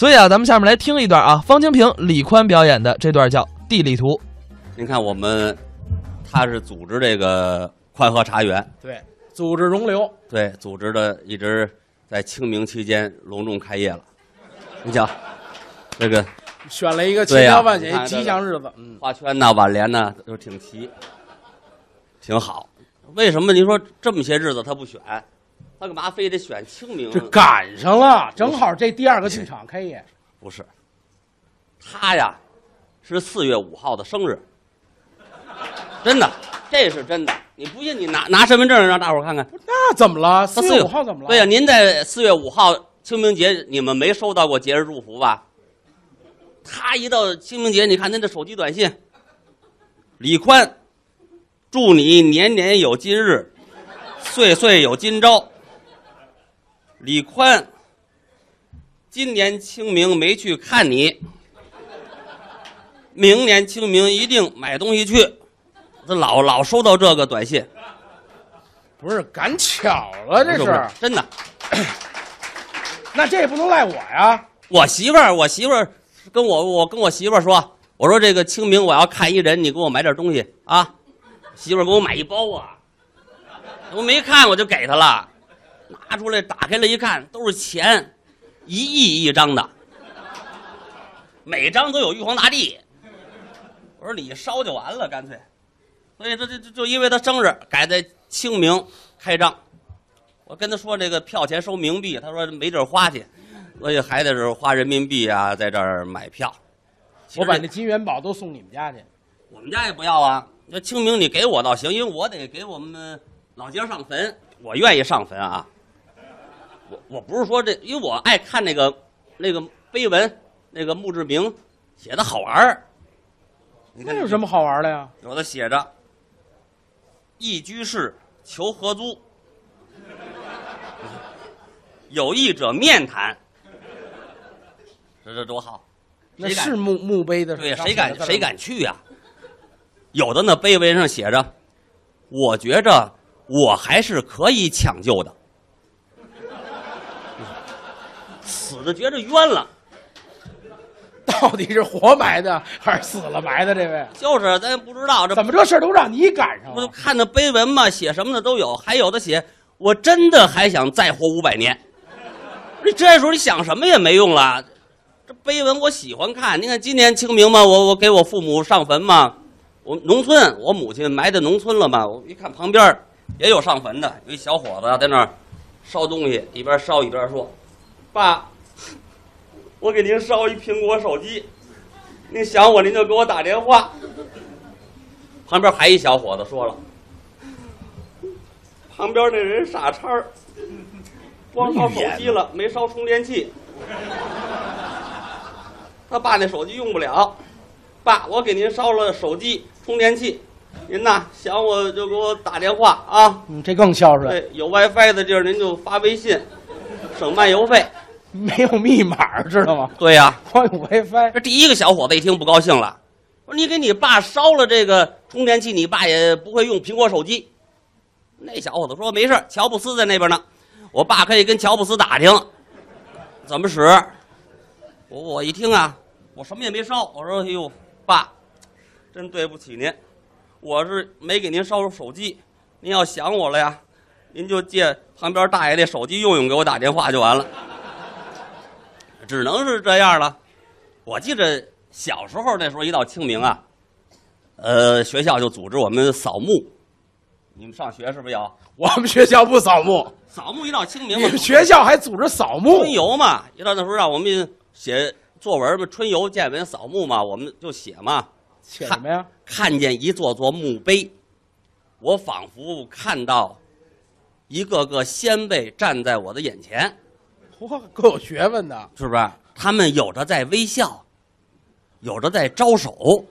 所以啊，咱们下面来听一段啊，方清平、李宽表演的这段叫《地理图》。您看我们，他是组织这个宽和茶园，对，组织容留，对，组织的一直在清明期间隆重开业了。你瞧，这个选了一个千挑万选吉祥日子。嗯，花圈呐、挽联呐，都挺齐，挺好。为什么您说这么些日子他不选？他干嘛非得选清明？这赶上了，正好这第二个剧场开业。不是，他呀是四月五号的生日，真的，这是真的。你不信，你拿拿身份证让大伙儿看看。那怎么了？他四月五号怎么了？对呀、您在四月五号清明节，你们没收到过节日祝福吧？他一到清明节，你看他的手机短信，李宽，祝你年年有今日，岁岁有今朝。李宽，今年清明没去看你，明年清明一定买东西去。这老老收到这个短信，不是赶巧了，这不是。是真的。那这也不能赖我呀。我媳妇儿，我媳妇儿跟我，我跟我媳妇儿说，我说这个清明我要看一人，你给我买点东西啊。媳妇儿给我买一包啊，我没看我就给她了，拿出来打开了一看，都是钱，一亿一张的，每张都有玉皇大帝。我说你烧就完了，干脆。所以这这这就因为他生日改在清明开张，我跟他说这个票钱收冥币，他说没地儿花去。所以还得是花人民币啊，在这儿买票。我把那金元宝都送你们家去。我们家也不要啊。那清明你给我倒行，因为我得给我们老家上坟，我愿意上坟啊。我我不是说这，因为我爱看那个那个碑文，那个墓志铭写的好玩儿。你看那有什么好玩的呀？有的写着“一居室求合租”，有意者面谈。这这多好！那谁敢是墓墓碑的，对呀，谁敢谁敢去呀、有的那碑文上写着：“我觉着我还是可以抢救的。”死就觉着冤了，到底是活埋的还是死了埋的？这位就是咱也不知道这怎么这事儿都让你赶上了？不就看那碑文嘛，写什么的都有，还有的写我真的还想再活五百年。你这时候你想什么也没用了。这碑文我喜欢看，你看今年清明嘛，我我给我父母上坟嘛，我农村我母亲埋在农村了嘛，我一看旁边也有上坟的，有一小伙子在那儿烧东西，一边烧一边说：“爸，我给您捎一苹果手机，您想我您就给我打电话。”旁边还一小伙子说了。旁边那人傻叉儿，光烧手机了，没烧充电器。他爸那手机用不了，爸，我给您烧了手机充电器，您呐想我就给我打电话啊。嗯，这更孝顺，对，有 WiFi 的地儿您就发微信，省漫游费。没有密码，知道吗？对呀、光有 WiFi，这第一个小伙子一听不高兴了，说你给你爸烧了这个充电器，你爸也不会用苹果手机。那小伙子说没事，乔布斯在那边呢，我爸可以跟乔布斯打听怎么使。我我一听啊，我什么也没烧，我说哎呦，爸，真对不起您，我是没给您烧手机，您要想我了呀，您就借旁边大爷那手机用用，给我打电话就完了。只能是这样了。我记着小时候那时候一到清明啊，呃，学校就组织我们扫墓。你们上学是不是有我们学校不扫墓，扫墓？一到清明嘛，你们学校还组织扫墓春？游嘛，一到那时候让我们写作文嘛，春游见闻扫墓嘛，我们就写嘛。写什么呀？看见一座座墓碑，我仿佛看到一个个先辈站在我的眼前，嚯，够有学问的。是不是？他们有的在微笑，有的在招手，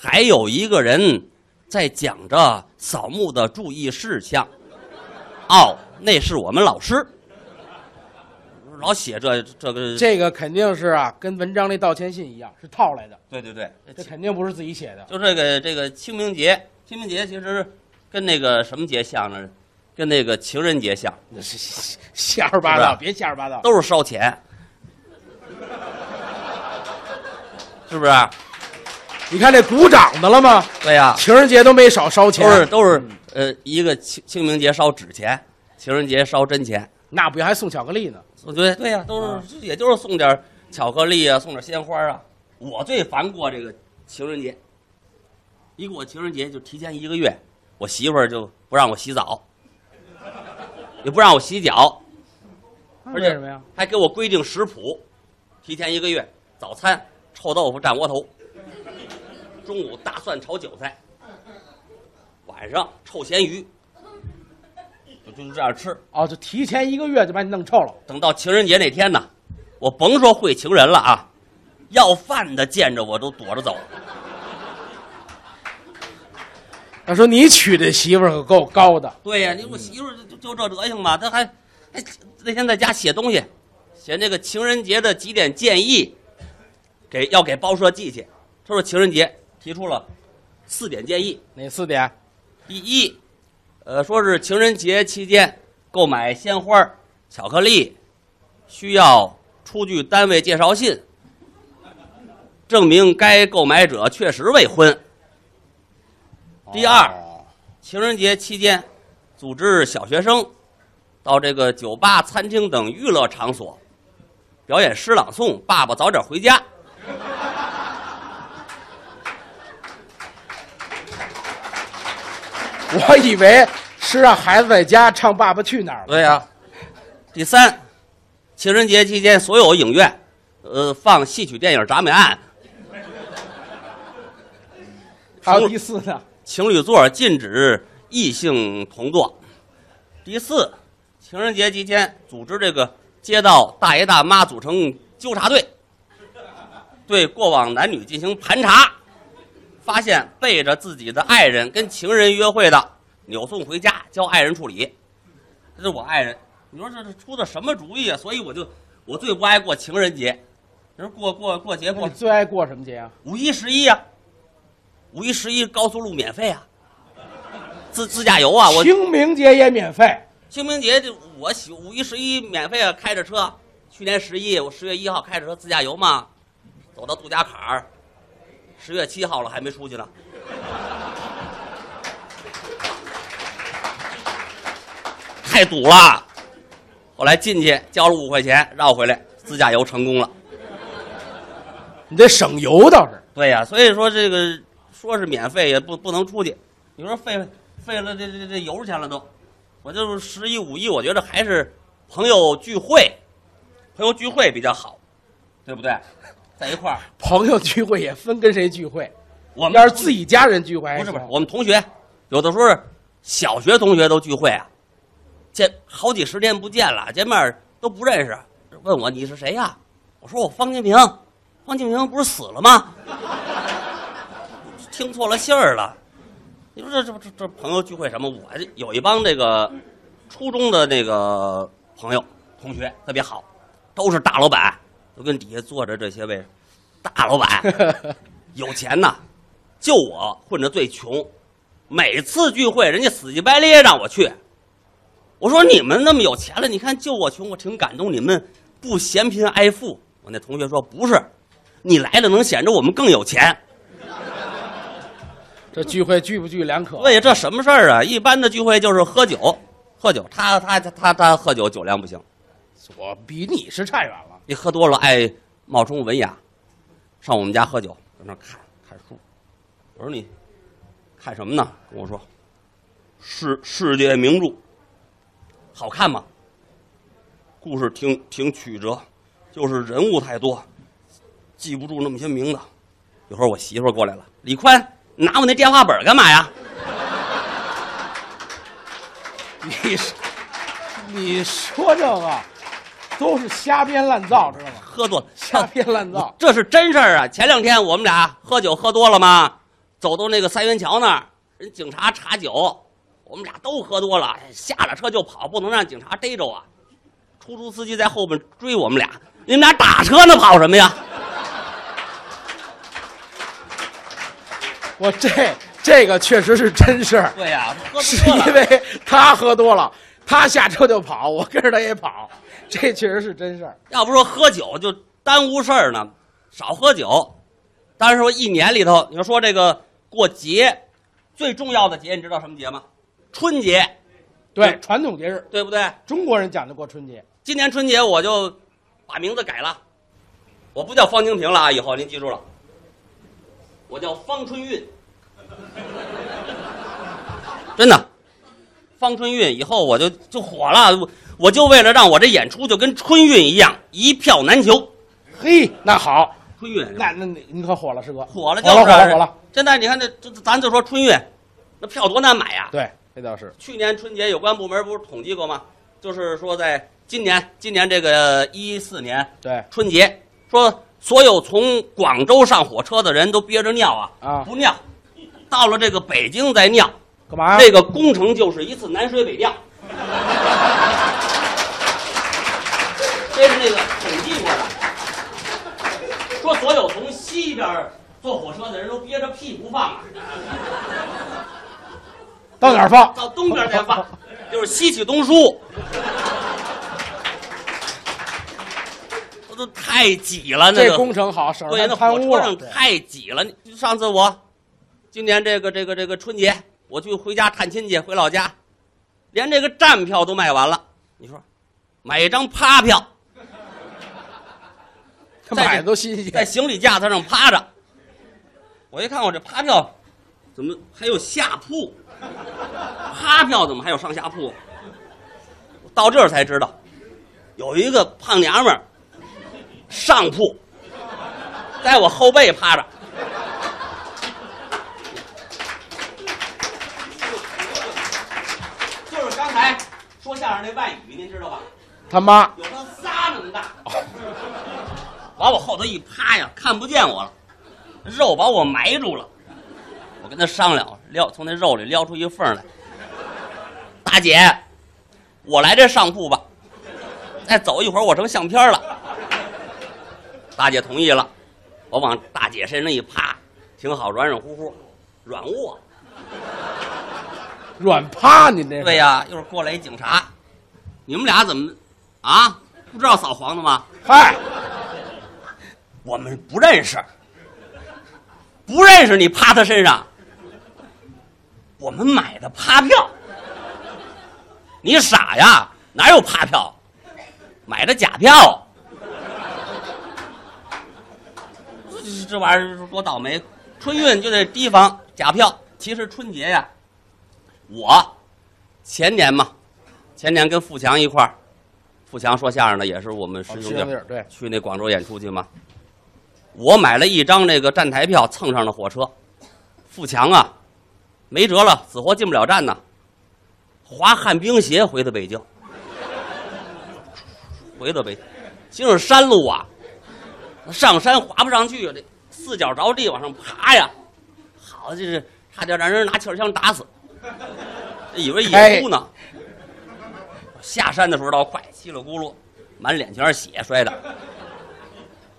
还有一个人在讲着扫墓的注意事项。哦，那是我们老师，老写这这个。这个肯定是啊，跟文章那道歉信一样，是套来的，对对对，这肯定不是自己写的。就这个这个清明节，清明节其实跟那个什么节像呢？跟那个情人节像，那是瞎瞎说八道，别瞎说八道。都是烧钱，是不是？你看这鼓掌的了吗？对呀、情人节都没少烧钱，都是都是呃，一个清清明节烧纸钱，情人节烧真钱。那不还送巧克力呢？对对呀、都是也就是送点巧克力啊，送点鲜花啊。我最烦过这个情人节，一过情人节就提前一个月，我媳妇儿就不让我洗澡，也不让我洗脚，而且什么呀？还给我规定食谱，提前一个月，早餐臭豆腐蘸窝头，中午大蒜炒韭菜，晚上臭咸鱼，就就是这样吃。哦，就提前一个月就把你弄臭了。等到情人节那天呢，我甭说会情人了啊，要饭的见着我都躲着走。他说你娶的媳妇儿可够高的，对呀、你我媳妇儿就就这德行吧，她还还那天在家写东西，写那个情人节的几点建议，给要给报社寄去。他说情人节提出了四点建议，哪四点？第一，呃，说是情人节期间购买鲜花、巧克力，需要出具单位介绍信，证明该购买者确实未婚。第二哦。情人节期间，组织小学生到这个酒吧、餐厅等娱乐场所表演诗朗诵《爸爸早点回家》。我以为是让孩子在家唱《爸爸去哪儿》了。对呀、第三，情人节期间，所有影院，呃，放戏曲电影《铡美案。还有第四呢，》，情侣座禁止异性同坐。第四，情人节期间组织这个街道大爷大妈组成纠察队，对过往男女进行盘查，发现背着自己的爱人跟情人约会的，扭送回家交爱人处理。这是我爱人，你说这是出的什么主意啊？所以我就我最不爱过情人节，你说过过过节过你最爱过什么节啊？五一十一呀，五一十一高速路免费啊，自自驾游啊，我清明节也免费，清明节就我喜五一十一免费啊，开着车。去年十一，我十月一号开着车自驾游嘛，走到杜家坎儿，十月七号了还没出去呢。太堵了，后来进去交了五块钱，绕回来，自驾游成功了。你这省油倒是。对呀、所以说这个说是免费也不不能出去，你说费费了这这这油钱了都，我就是十一五一，我觉得还是朋友聚会，朋友聚会比较好，对不对？在一块儿，朋友聚会也分跟谁聚会，我们要是自己家人聚会不是不是，我们同学，有的时候小学同学都聚会啊，见好几十年不见了，见面都不认识，问我你是谁呀、我说我方清平，方清平不是死了吗？听错了信儿了。你说这这这这朋友聚会什么？我有一帮这个初中的那个朋友同学特别好，都是大老板，都跟底下坐着这些位大老板，有钱呐。就我混着最穷，每次聚会人家死乞白咧让我去。我说你们那么有钱了，你看就我穷，我挺感动你们不嫌贫爱富。我那同学说不是，你来了能显着我们更有钱。这聚会聚不聚两可。对呀，这什么事儿啊？一般的聚会就是喝酒，喝酒，他他他他他喝酒酒量不行，我比你是差远了。你喝多了爱冒充文雅，上我们家喝酒，在那看看书。我说你看什么呢？跟我说世世界名著，好看吗？故事挺挺曲折，就是人物太多，记不住那么些名字。一会儿我媳妇儿过来了，李宽，你拿我那电话本儿干嘛呀？你是你说这个都是瞎编乱造，知道吗？喝多了，瞎编乱造。这是真事儿啊！前两天我们俩喝酒喝多了嘛，走到那个三元桥那儿，人警察查酒，我们俩都喝多了，哎下了车就跑，不能让警察逮着啊。出租司机在后边追我们俩，你们俩打车呢，跑什么呀？我这这个确实是真事儿，对呀、喝是。因为他喝多了，他下车就跑，我跟着他也跑，这确实是真事儿。要不说喝酒就耽误事儿呢，少喝酒。但是说一年里头，你要说这个过节，最重要的节，你知道什么节吗？春节，对，传统节日，对不对？中国人讲究过春节。今年春节我就把名字改了，我不叫方清平了啊，以后您记住了，我叫方春运。真的，方春运以后我就就火了，我我就为了让我这演出就跟春运一样一票难求。嘿，那好，春运那那你你可火了，师哥，火了，火了，火了，火了。。现在你看这这，咱就说春运，那票多难买呀、对，这倒是。去年春节有关部门不是统计过吗？就是说在今年今年这个一四年对，春节，说所有从广州上火车的人都憋着尿啊，啊不尿，到了这个北京再尿，干嘛？这个工程就是一次南水北调。这是那个统计过的，说所有从西边坐火车的人都憋着屁不放啊，到哪儿放？到东边再放，就是西起东输。都太挤了，那这个工程好，省对，着那火车上。太挤了。你上次我今年这个这个这个春节，我去回家探亲戚，回老家，连这个站票都卖完了。你说，买一张趴票，在这买的都新鲜在。行李架子上趴着。我一看，我这趴票怎么还有下铺？趴票怎么还有上下铺？到这儿才知道，有一个胖娘们儿上铺，在我后背趴着。就是刚才说相声那外语，您知道吧？他妈，有他仨那么大，往我后头一趴呀，看不见我了，肉把我埋住了。我跟他商量，撩从那肉里撩出一缝来。大姐，我来这上铺吧，再走一会儿我成相片了。大姐同意了，我往大姐身上一趴，挺好，软软乎乎，软卧。软趴，您这是对呀、一会儿过来一警察，你们俩怎么啊？不知道扫黄的吗？嗨，我们不认识，不认识你趴他身上，我们买的趴票。你傻呀？哪有趴票？买的假票。这这玩意儿多倒霉！春运就得提防假票。其实春节呀，我前年嘛，前年跟富强一块儿，富强说相声的也是我们师兄弟对，去那广州演出去嘛。我买了一张那个站台票，蹭上了火车。富强啊，没辙了，死活进不了站呢。滑旱冰鞋回的北京，回到北京，行是山路啊，上山滑不上去啊，这四脚着地往上爬呀，好，就是差点让人拿气儿枪打死，以为野猪呢。下山的时候倒快，稀里咕噜，满脸全是血摔的。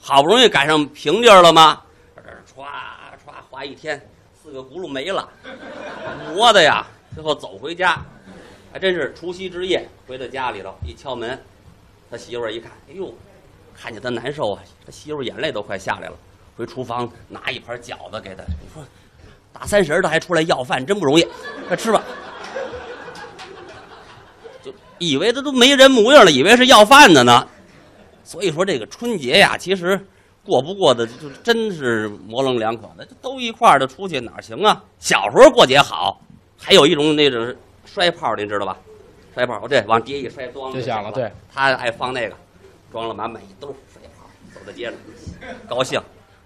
好不容易赶上平地儿了吗？这歘滑一天，四个轱辘没了，磨的呀！最后走回家，还真是除夕之夜回到家里头，一敲门，他媳妇儿一看，哎呦，看见他难受啊，他媳妇眼泪都快下来了，回厨房拿一盘饺子给他，你说大三十的还出来要饭，真不容易，快吃吧。就以为他都没人模样了，以为是要饭的呢。所以说这个春节呀，其实过不过的就真是模棱两可的，都一块儿的出去哪行啊？小时候过节好，还有一种那种摔炮，您知道吧？摔炮，对，往地下一摔，咣就响了对，他爱放那个，装了满满一兜摔炮，走在街上，高兴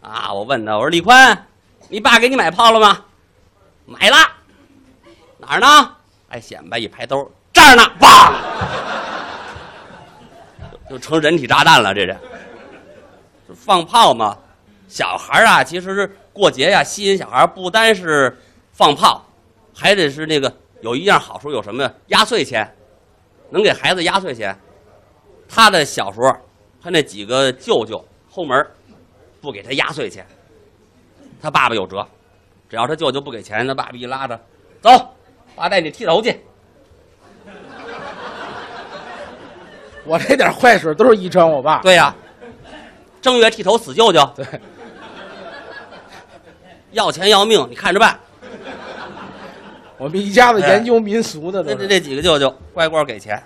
啊！我问他，我说李宽，你爸给你买炮了吗？买了，哪儿呢？哎，显摆一拍兜，这儿呢，砰！就成人体炸弹了，这是。放炮嘛，小孩儿啊，其实是过节呀，吸引小孩儿不单是放炮，还得是那个有一样好处，有什么呀？压岁钱，能给孩子压岁钱。他的小时候，他那几个舅舅后门不给他压岁钱，他爸爸有辙，只要他舅舅不给钱，他爸爸一拉着，走，爸带你剃头去。我这点坏水都是遗传我爸。对呀、正月剃头死舅舅，对，要钱要命，你看着办。我们一家子研究民俗的这这。这几个舅舅乖乖给钱。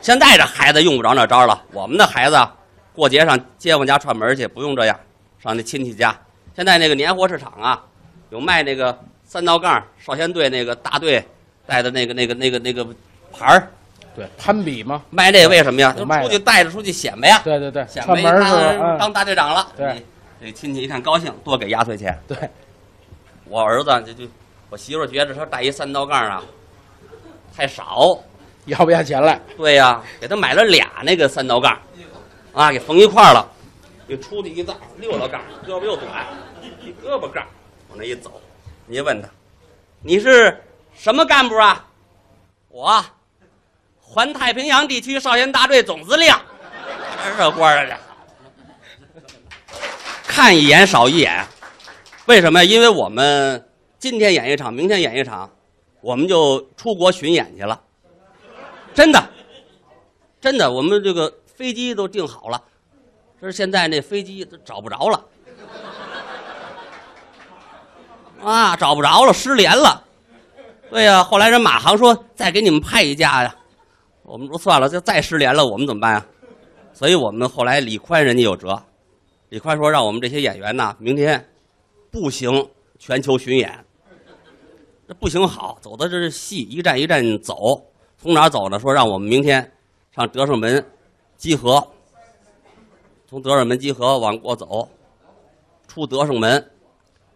现在这孩子用不着那招了，我们的孩子啊过节上街坊家串门去，不用这样，上那亲戚家。现在那个年货市场啊，有卖那个三道杠少先队那个大队带的那个那个那个那个牌儿，对，攀比嘛。卖这个为什么呀？就卖出去带着出去显摆呀，对对对，显摆门儿是看？当大队长了。对，这亲戚一看高兴，多给压岁钱。嗯，对，我儿子就就我媳妇儿觉得他带一三道杠啊太少，要不下钱来。对呀、给他买了俩那个三道杠，啊，给缝一块了，给出去一道六道杠，胳膊又短，一胳膊杠往那一走，你问他，你是什么干部啊？我，环太平洋地区少先大队总司令，这官儿啊，看一眼少一眼，为什么呀？因为我们今天演一场，明天演一场，我们就出国巡演去了。真的，真的，我们这个飞机都订好了，这是现在那飞机都找不着了，啊，找不着了，失联了。对呀、后来人马航说再给你们派一架呀，我们说算了，就再失联了，我们怎么办呀？所以我们后来李宽人家有辙，李宽说让我们这些演员呐，明天步行全球巡演。这步行好，走的这是细，一站一站走。从哪儿走呢？说让我们明天上德胜门集合，从德胜门集合往过走，出德胜门，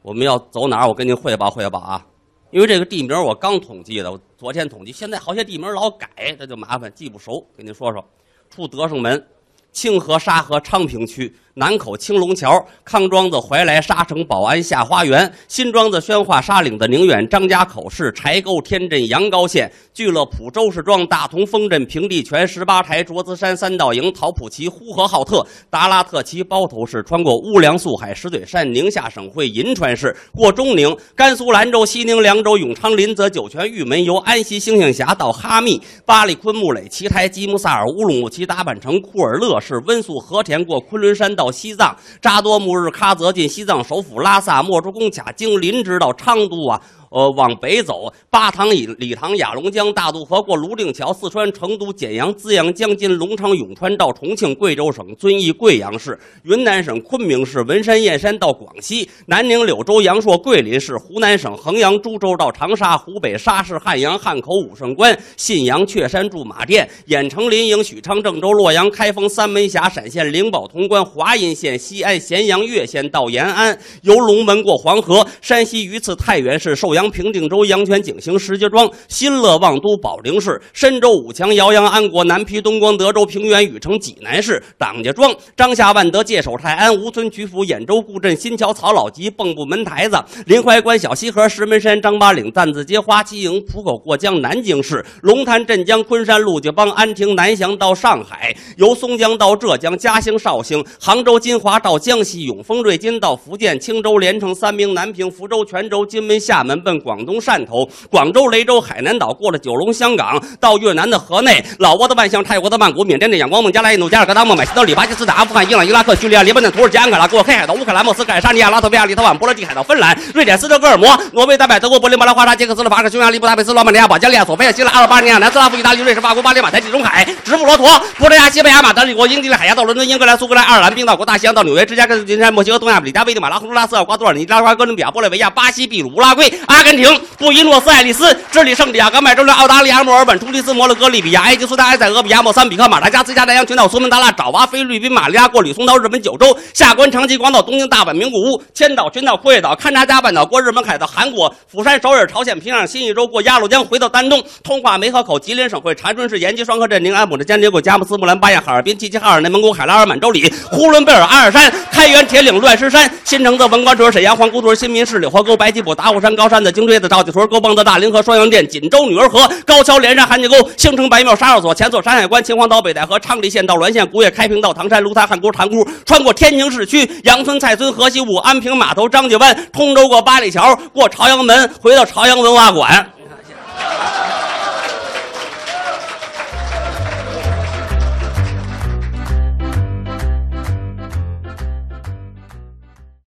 我们要走哪儿？我跟您汇报汇报啊。因为这个地名我刚统计的，我昨天统计，现在好些地名老改，这就麻烦，记不熟。跟您说说，出德胜门，清河、沙河、昌平区。南口青龙桥、康庄子、怀来、沙城、宝安、下花园、新庄子、宣化、沙岭子、宁远、张家口市、柴沟、天镇、阳高县、聚乐浦、周氏庄、大同、丰镇、平地泉、十八台、卓资山、三道营、陶普旗、呼和浩特、达拉特旗、包头市，穿过乌梁、素海、石嘴山、宁夏省会银川市，过中宁、甘肃兰州、西宁、凉州、永昌、临泽、酒泉、玉门，由安溪、星星峡到哈密、巴里、昆木垒、奇台、吉木萨尔、乌鲁木齐、达坂城、库尔勒市、温宿、和田，过昆仑山到到西藏、扎多木日喀则进西藏首府拉萨、莫卓宫卡经林芝到昌都啊。呃，往北走，巴塘、以礼塘、雅龙江、大渡河过泸定桥，四川成都、简阳、资阳、江津、隆昌、永川到重庆，贵州省遵义、贵阳市，云南省昆明市，文山、燕山到广西，南宁、柳州、阳朔、桂林市，湖南省衡阳、株洲到长沙，湖北沙市、汉阳、汉口、武胜关，信阳、确山、驻马店，郾城、临颍、许昌、郑州、洛阳、开封、三门峡，陕县灵宝、潼关、华阴县、西安、咸阳、岳县到延安，由龙门过黄河，山西榆次、太原市、寿阳、平定州、阳泉、景行、石家庄、新乐、望都、保定市、深州、武强、姚阳、安国、南皮、东光、德州、平原、禹城、济南市、党家庄、张夏、万德、界首、泰安、吴村、曲阜、兖州、固镇、新桥、曹老集、蚌埠、门台子、临淮关、小西河、石门山、张八岭、担子街、花旗营、浦口过江、南京市、龙潭、镇江、昆山、陆家浜、安亭、南翔到上海，由松江到浙江、嘉兴、绍兴、杭州、金华到江西、永丰、瑞金到福建、青州、连城、三明、南平、福州、泉州、金门、厦门奔广东汕头、广州、雷州、海南岛，过了九龙、香港，到越南的河内、老挝的万象、泰国的曼谷、缅甸的仰光、孟加拉、印度、加尔各答、孟买、西德里、巴基斯坦、阿富汗、伊朗、伊拉克、叙利亚、黎巴嫩、土耳其、安卡拉、过黑海到、乌克兰、莫斯科、沙尼亚、拉脱维亚、立陶宛、波罗的海到芬兰、瑞典、斯德哥尔摩、挪威、丹麦、德国、柏林、巴拉华沙、捷克斯洛伐克、匈牙利、布达佩斯、罗马尼亚、保加利亚、索菲亚、希腊、阿尔巴尼亚、南斯拉夫、意大利、瑞士、法国、巴黎、马台、地中海、直布罗陀、葡萄牙、西班牙、马德里国、英吉利海峡到伦敦、英格兰、苏格兰、爱尔兰、冰岛国、大西洋到纽约、芝加哥、旧金山、墨西哥、东亚、里加、危地马拉、洪都拉斯、瓜多尔、尼加拉瓜、哥伦比亚、玻利维亚、巴西、秘鲁、乌拉圭、阿根廷、布宜诺斯艾利斯、智利、圣地亚哥、麦哲伦、澳大利亚、墨尔本、突尼斯、摩洛哥、利比亚、埃及、苏丹、埃塞俄比亚、莫桑比克、马达加斯加、南洋群岛、苏门答腊、爪哇、菲律宾、马里亚、过吕松岛、日本九州、下关、长崎、广岛、东京、大阪、名古屋、千岛群岛、库页岛、勘察加半岛、过日本海到韩国、釜山、首尔、朝鲜、平壤、新义州、过鸭绿江回到丹东、通化梅河口、吉林省会长春市、延吉双河镇、宁安堡的江街过佳木斯、木兰、巴彦、哈尔滨、齐齐哈尔、内蒙古海拉尔、满洲里、呼伦贝尔、阿尔山、开原、铁岭、乱石山、新城子、文官屯、沈阳、皇姑屯、新民市、柳河沟、白吉堡、达虎山、高山、的、京锥子、赵家屯、沟帮子、大凌河、双阳店、锦州女儿河、高桥、连山、韩家沟、兴城、白庙、沙哨所、前所、山海关、秦皇岛、北戴河、昌黎县到滦县、古冶、开平到唐山、卢台、汉沽、塘沽，穿过天津市区、杨村、蔡村、河西五、安平码头、张家湾，通州过八里桥，过朝阳门，回到朝阳文化馆。